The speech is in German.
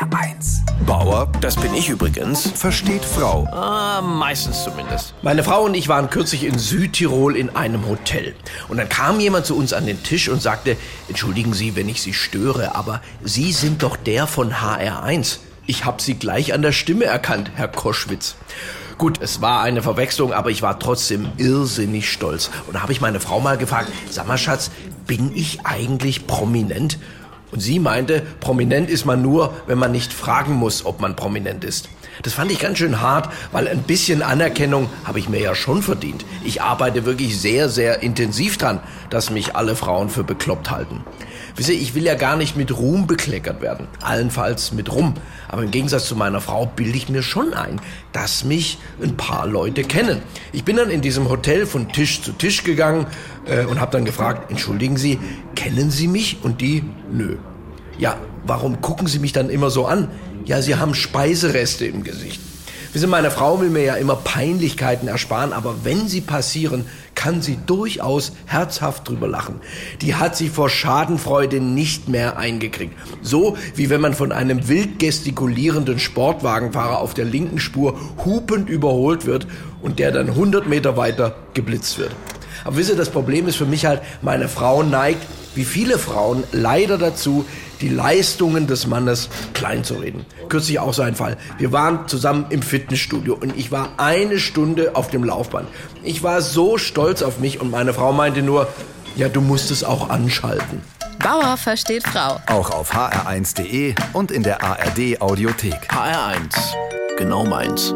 HR1. Bauer, das bin ich übrigens, Versteht Frau. ah, meistens zumindest. Meine Frau und ich waren kürzlich in Südtirol in einem Hotel. Und dann kam jemand zu uns an den Tisch und sagte, entschuldigen Sie, wenn ich Sie störe, aber Sie sind doch der von HR1. Ich habe Sie gleich an der Stimme erkannt, Herr Koschwitz. Gut, es war eine Verwechslung, aber ich war trotzdem irrsinnig stolz. Und da habe ich meine Frau mal gefragt, sag mal Schatz, bin ich eigentlich prominent? Und sie meinte, prominent ist man nur, wenn man nicht fragen muss, ob man prominent ist. Das fand ich ganz schön hart, weil ein bisschen Anerkennung habe ich mir ja schon verdient. Ich arbeite wirklich sehr, sehr intensiv dran, dass mich alle Frauen für bekloppt halten. Wisst ihr, ich will ja gar nicht mit Ruhm bekleckert werden, allenfalls mit Rum. Aber im Gegensatz zu meiner Frau bilde ich mir schon ein, dass mich ein paar Leute kennen. Ich bin dann in diesem Hotel von Tisch zu Tisch gegangen äh, und habe dann gefragt, entschuldigen Sie, kennen Sie mich? Und die, nö. Ja, warum gucken Sie mich dann immer so an? Ja, Sie haben Speisereste im Gesicht. Wissen, meine Frau will mir ja immer Peinlichkeiten ersparen, aber wenn sie passieren, kann sie durchaus herzhaft drüber lachen. Die hat sie vor Schadenfreude nicht mehr eingekriegt. So wie wenn man von einem wild gestikulierenden Sportwagenfahrer auf der linken Spur hupend überholt wird und der dann 100 Meter weiter geblitzt wird. Aber wisst ihr, das Problem ist für mich halt, meine Frau neigt, wie viele Frauen, leider dazu, die Leistungen des Mannes klein zu reden. Kürzlich auch so ein Fall. Wir waren zusammen im Fitnessstudio und ich war eine Stunde auf dem Laufband. Ich war so stolz auf mich und meine Frau meinte nur, ja, du musst es auch anschalten. Bauer versteht Frau. Auch auf hr1.de und in der ARD Audiothek. HR1, genau meins.